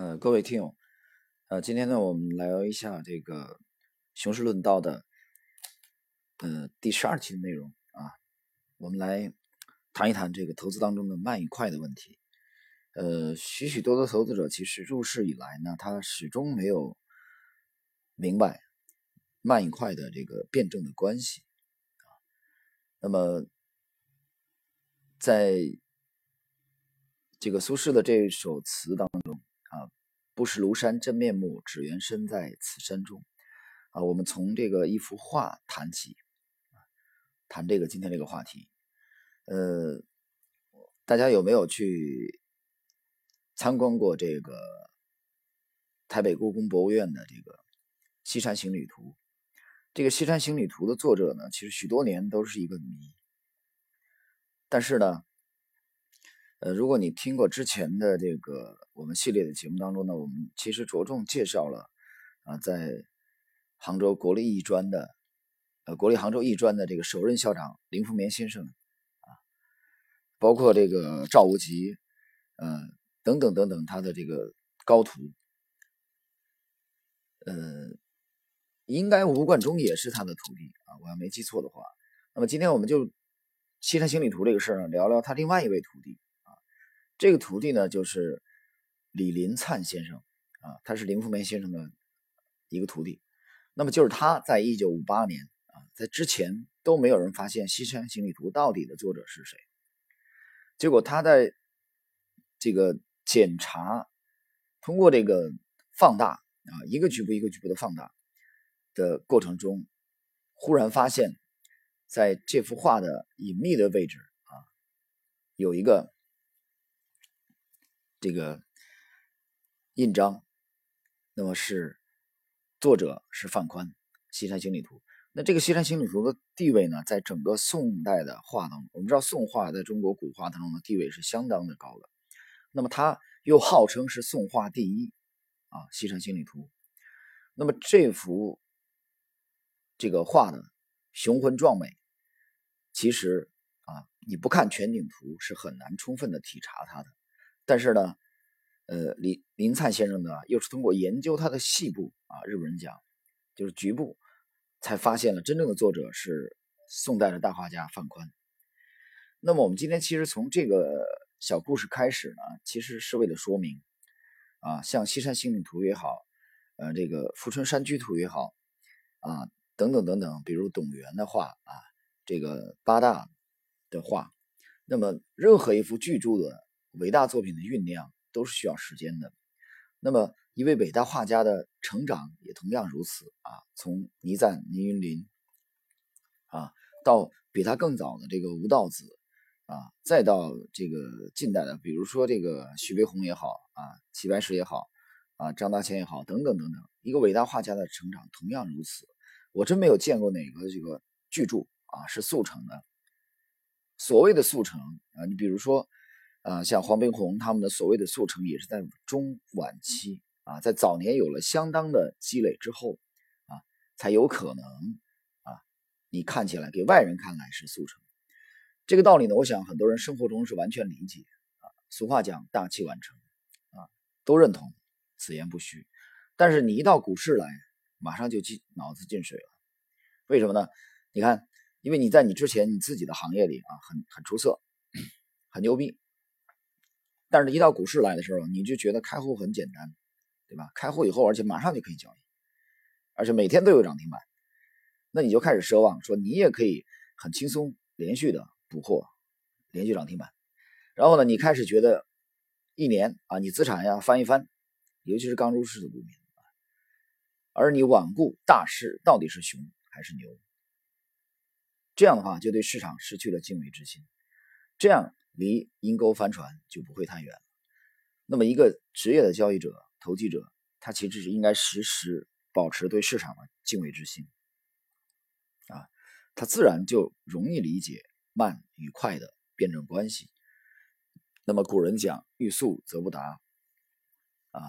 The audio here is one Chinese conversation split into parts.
呃，各位听友，呃，今天呢，我们聊一下这个《雄狮论道》的呃第十二期的内容啊，我们来谈一谈这个投资当中的慢与快的问题。呃，许许多多投资者其实入市以来呢，他始终没有明白慢与快的这个辩证的关系啊。那么，在这个苏轼的这首词当中。啊不识庐山真面目，只缘身在此山中。啊，我们从这个一幅画谈起，谈这个今天这个话题。呃，大家有没有去参观过这个台北故宫博物院的这个《西山行旅图》？这个《西山行旅图》的作者呢，其实许多年都是一个谜。但是呢，呃，如果你听过之前的这个我们系列的节目当中呢，我们其实着重介绍了啊，在杭州国立艺专的呃国立杭州艺专的这个首任校长林风眠先生啊，包括这个赵无极，呃等等等等他的这个高徒，呃，应该吴冠中也是他的徒弟啊，我要没记错的话。那么今天我们就《西山行旅图》这个事儿呢，聊聊他另外一位徒弟。这个徒弟呢，就是李林灿先生啊，他是林风眠先生的一个徒弟。那么就是他在一九五八年啊，在之前都没有人发现《西山行旅图》到底的作者是谁。结果他在这个检查，通过这个放大啊，一个局部一个局部的放大的过程中，忽然发现，在这幅画的隐秘的位置啊，有一个。这个印章，那么是作者是范宽，《西山行旅图》。那这个《西山行旅图》的地位呢，在整个宋代的画当中，我们知道宋画在中国古画当中的地位是相当的高的。那么它又号称是宋画第一啊，《西山行旅图》。那么这幅这个画呢，雄浑壮美，其实啊，你不看全景图是很难充分的体察它的。但是呢，呃，林林灿先生呢，又是通过研究他的细部啊，日本人讲就是局部，才发现了真正的作者是宋代的大画家范宽。那么我们今天其实从这个小故事开始呢，其实是为了说明啊，像《西山行旅图》也好，呃，这个《富春山居图》也好，啊，等等等等，比如董源的画啊，这个八大的画，那么任何一幅巨著的。伟大作品的酝酿都是需要时间的，那么一位伟大画家的成长也同样如此啊。从倪瓒、倪云林啊，到比他更早的这个吴道子啊，再到这个近代的，比如说这个徐悲鸿也好啊，齐白石也好啊，张大千也好，等等等等，一个伟大画家的成长同样如此。我真没有见过哪个这个巨著啊是速成的。所谓的速成啊，你比如说。啊，像黄宾虹他们的所谓的速成，也是在中晚期啊，在早年有了相当的积累之后啊，才有可能啊，你看起来给外人看来是速成。这个道理呢，我想很多人生活中是完全理解啊。俗话讲大器晚成啊，都认同，此言不虚。但是你一到股市来，马上就进脑子进水了。为什么呢？你看，因为你在你之前你自己的行业里啊，很很出色，很牛逼。但是，一到股市来的时候，你就觉得开户很简单，对吧？开户以后，而且马上就可以交易，而且每天都有涨停板，那你就开始奢望说，你也可以很轻松、连续的捕获连续涨停板。然后呢，你开始觉得一年啊，你资产要翻一翻，尤其是刚入市的股民，而你罔顾大势到底是熊还是牛，这样的话就对市场失去了敬畏之心，这样。离阴沟翻船就不会太远。那么，一个职业的交易者、投机者，他其实是应该时时保持对市场的敬畏之心啊，他自然就容易理解慢与快的辩证关系。那么，古人讲“欲速则不达”，啊，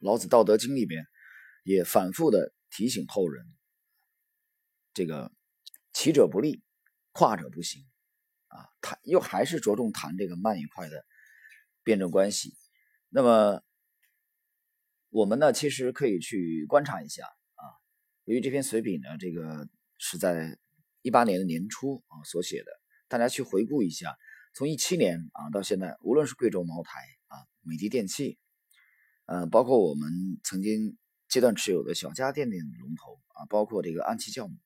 老子《道德经》里边也反复的提醒后人：这个骑者不立，跨者不行。又还是着重谈这个慢与快的辩证关系。那么，我们呢其实可以去观察一下啊。由于这篇随笔呢，这个是在一八年的年初啊所写的，大家去回顾一下，从一七年啊到现在，无论是贵州茅台啊、美的电器，呃，包括我们曾经阶段持有的小家电的龙头啊，包括这个安琪酵母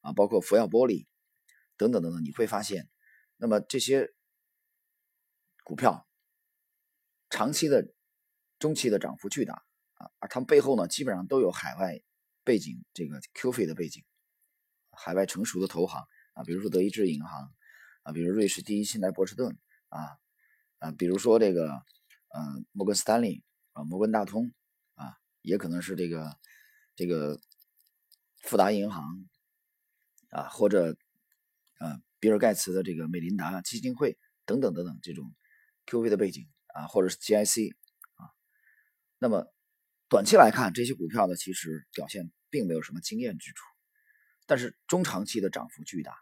啊，包括福耀玻璃等等等等，你会发现，那么这些股票长期的、中期的涨幅巨大啊。而他们背后呢，基本上都有海外背景，这个 QF 的背景，海外成熟的投行啊，比如说德意志银行啊，比如瑞士第一信贷波士顿啊啊，比如说这个呃摩根斯坦利啊，摩根大通啊，也可能是这个这个富达银行啊，或者啊比尔盖茨的这个美林达基金会等等等等这种 QV 的背景啊，或者是 GIC 啊，那么。短期来看，这些股票呢，其实表现并没有什么惊艳之处，但是中长期的涨幅巨大，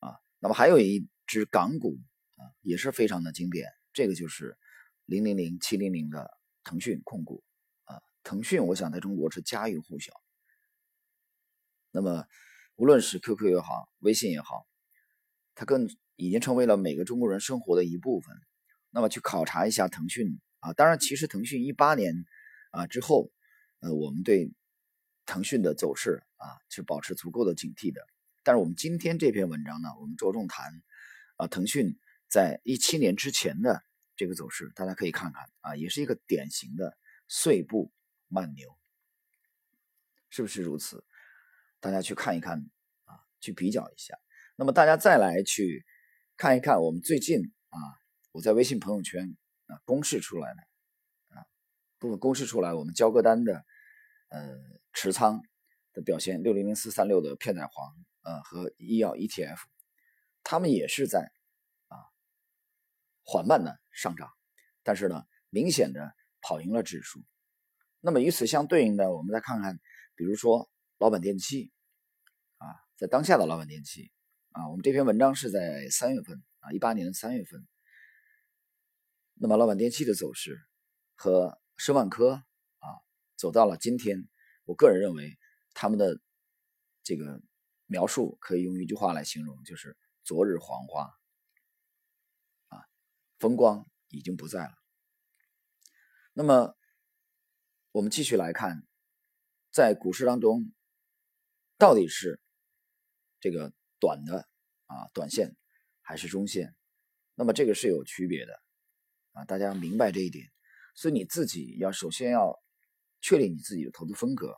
啊，那么还有一只港股啊，也是非常的经典，这个就是零零零七零零的腾讯控股啊，腾讯我想在中国是家喻户晓，那么无论是 QQ 也好，微信也好，它更已经成为了每个中国人生活的一部分。那么去考察一下腾讯啊，当然，其实腾讯一八年。啊，之后，呃，我们对腾讯的走势啊，是保持足够的警惕的。但是我们今天这篇文章呢，我们着重谈啊，腾讯在一七年之前的这个走势，大家可以看看啊，也是一个典型的碎步慢牛，是不是如此？大家去看一看啊，去比较一下。那么大家再来去看一看我们最近啊，我在微信朋友圈啊公示出来的啊。部分公示出来，我们交割单的呃持仓的表现，六零零四三六的片仔癀呃和医药 ETF，他们也是在啊缓慢的上涨，但是呢明显的跑赢了指数。那么与此相对应的，我们再看看，比如说老板电器啊，在当下的老板电器啊，我们这篇文章是在三月份啊一八年三月份，那么老板电器的走势和申万科啊，走到了今天，我个人认为他们的这个描述可以用一句话来形容，就是“昨日黄花”，啊，风光已经不在了。那么，我们继续来看，在股市当中，到底是这个短的啊短线还是中线？那么这个是有区别的啊，大家明白这一点。所以你自己要首先要确立你自己的投资风格。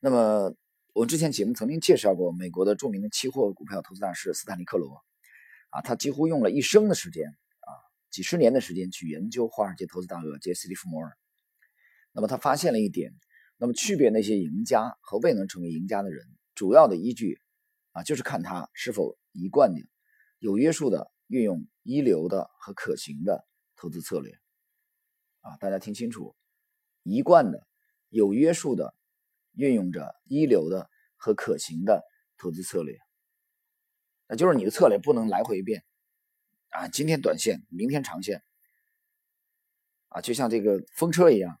那么我之前节目曾经介绍过美国的著名的期货股票投资大师斯坦利克罗，啊，他几乎用了一生的时间啊，几十年的时间去研究华尔街投资大鳄杰斯·利弗摩尔。那么他发现了一点，那么区别那些赢家和未能成为赢家的人，主要的依据啊，就是看他是否一贯的、有约束的运用一流的和可行的投资策略。啊，大家听清楚，一贯的、有约束的运用着一流的和可行的投资策略，那就是你的策略不能来回变啊，今天短线，明天长线，啊，就像这个风车一样，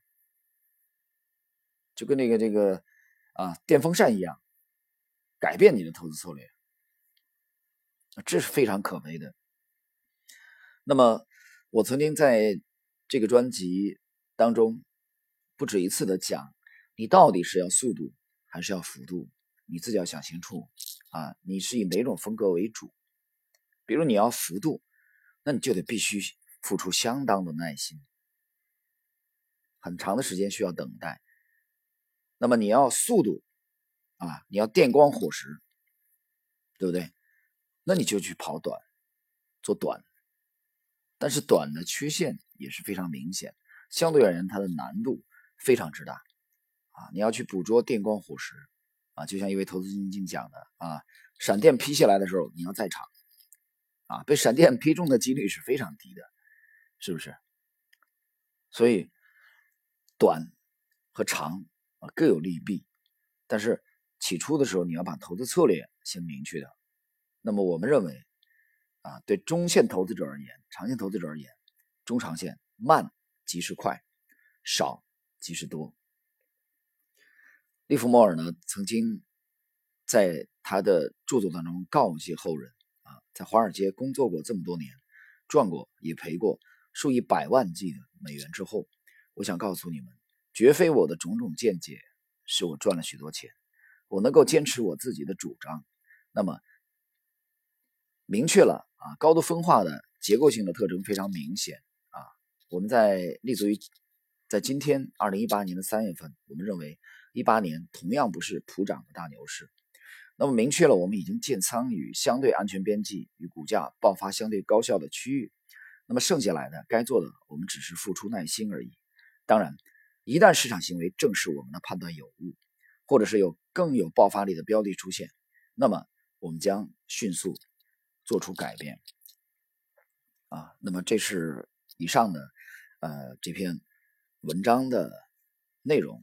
就跟那个这个啊电风扇一样，改变你的投资策略，这是非常可悲的。那么，我曾经在。这个专辑当中不止一次的讲，你到底是要速度还是要幅度，你自己要想清楚啊！你是以哪种风格为主？比如你要幅度，那你就得必须付出相当的耐心，很长的时间需要等待。那么你要速度啊，你要电光火石，对不对？那你就去跑短，做短。但是短的缺陷也是非常明显，相对而言它的难度非常之大啊！你要去捕捉电光火石啊，就像一位投资基金讲的啊，闪电劈下来的时候你要在场啊，被闪电劈中的几率是非常低的，是不是？所以短和长啊各有利弊，但是起初的时候你要把投资策略先明确的。那么我们认为。啊，对中线投资者而言，长线投资者而言，中长线慢即是快，少即是多。利弗莫尔呢，曾经在他的著作当中告诫后人啊，在华尔街工作过这么多年，赚过也赔过数以百万计的美元之后，我想告诉你们，绝非我的种种见解使我赚了许多钱，我能够坚持我自己的主张，那么明确了啊，高度分化的结构性的特征非常明显啊，我们在立足于在今天二零一八年的三月份，我们认为。一八年同样不是普涨的大牛市，那么明确了我们已经建仓于相对安全边际与股价爆发相对高效的区域，那么剩下来的该做的，我们只是付出耐心而已。当然，一旦市场行为证实我们的判断有误，或者是有更有爆发力的标的出现，那么我们将迅速做出改变。啊，那么这是以上的呃这篇文章的内容。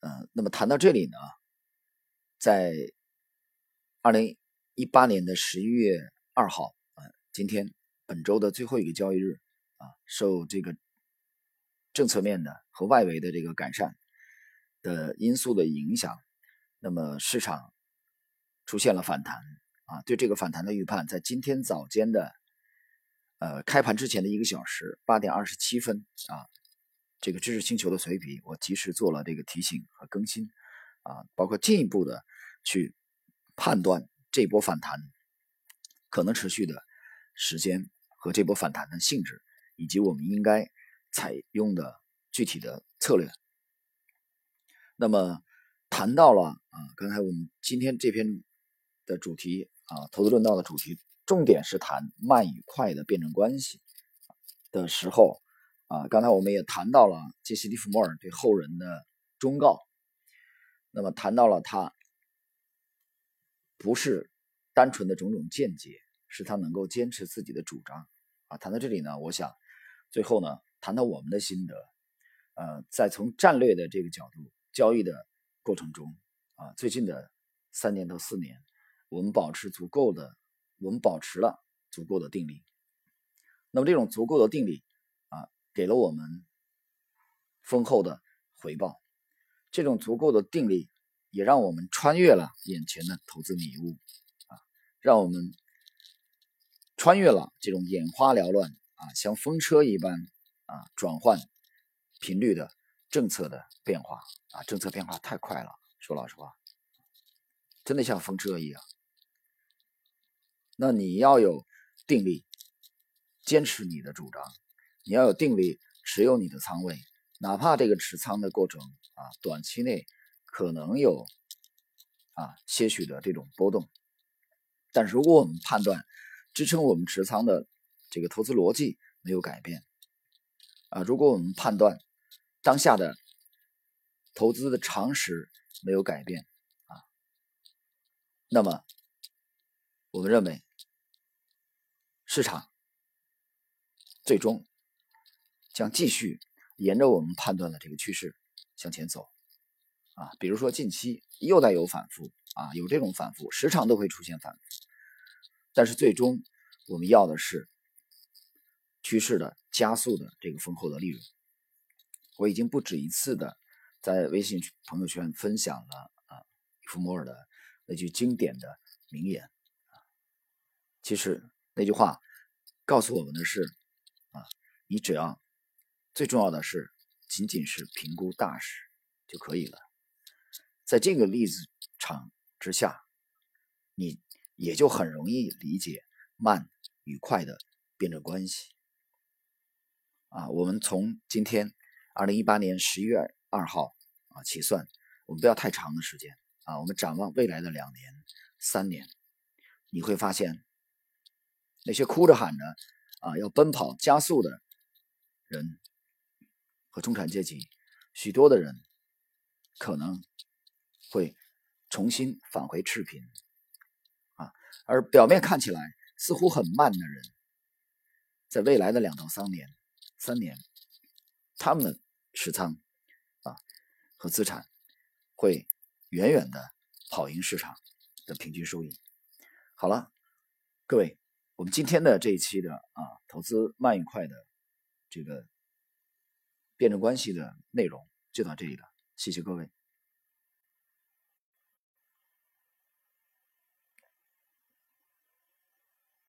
嗯，那么谈到这里呢，在二零一八年的十一月二号啊，今天本周的最后一个交易日啊，受这个政策面的和外围的这个改善的因素的影响，那么市场出现了反弹啊，对这个反弹的预判，在今天早间的呃开盘之前的一个小时八点二十七分啊。这个知识星球的随笔，我及时做了这个提醒和更新，啊，包括进一步的去判断这波反弹可能持续的时间和这波反弹的性质，以及我们应该采用的具体的策略。那么谈到了啊，刚才我们今天这篇的主题啊，投资论道的主题，重点是谈慢与快的辩证关系的时候。啊，刚才我们也谈到了杰西·利弗莫尔对后人的忠告，那么谈到了他不是单纯的种种见解，是他能够坚持自己的主张。啊，谈到这里呢，我想最后呢，谈到我们的心得。呃，再从战略的这个角度交易的过程中，啊，最近的三年到四年，我们保持足够的，我们保持了足够的定力。那么这种足够的定力。啊给了我们丰厚的回报，这种足够的定力也让我们穿越了眼前的投资迷雾啊，让我们穿越了这种眼花缭乱啊，像风车一般啊转换频率的政策的变化啊，政策变化太快了，说老实话，真的像风车一样。那你要有定力，坚持你的主张。你要有定力持有你的仓位，哪怕这个持仓的过程啊，短期内可能有啊些许的这种波动，但如果我们判断支撑我们持仓的这个投资逻辑没有改变啊，如果我们判断当下的投资的常识没有改变啊，那么我们认为市场最终。将继续沿着我们判断的这个趋势向前走，啊，比如说近期又在有反复啊，有这种反复，时常都会出现反复，但是最终我们要的是趋势的加速的这个丰厚的利润。我已经不止一次的在微信朋友圈分享了啊，福摩尔的那句经典的名言，其实那句话告诉我们的是啊，你只要。最重要的是，仅仅是评估大势就可以了。在这个例子场之下，你也就很容易理解慢与快的辩证关系。啊，我们从今天二零一八年十一月二号啊起算，我们不要太长的时间啊，我们展望未来的两年、三年，你会发现那些哭着喊着啊要奔跑加速的人。和中产阶级，许多的人可能会重新返回赤贫啊，而表面看起来似乎很慢的人，在未来的两到三年、三年，他们的持仓啊和资产会远远的跑赢市场的平均收益。好了，各位，我们今天的这一期的啊投资慢与快的这个。辩证关系的内容就到这里了，谢谢各位。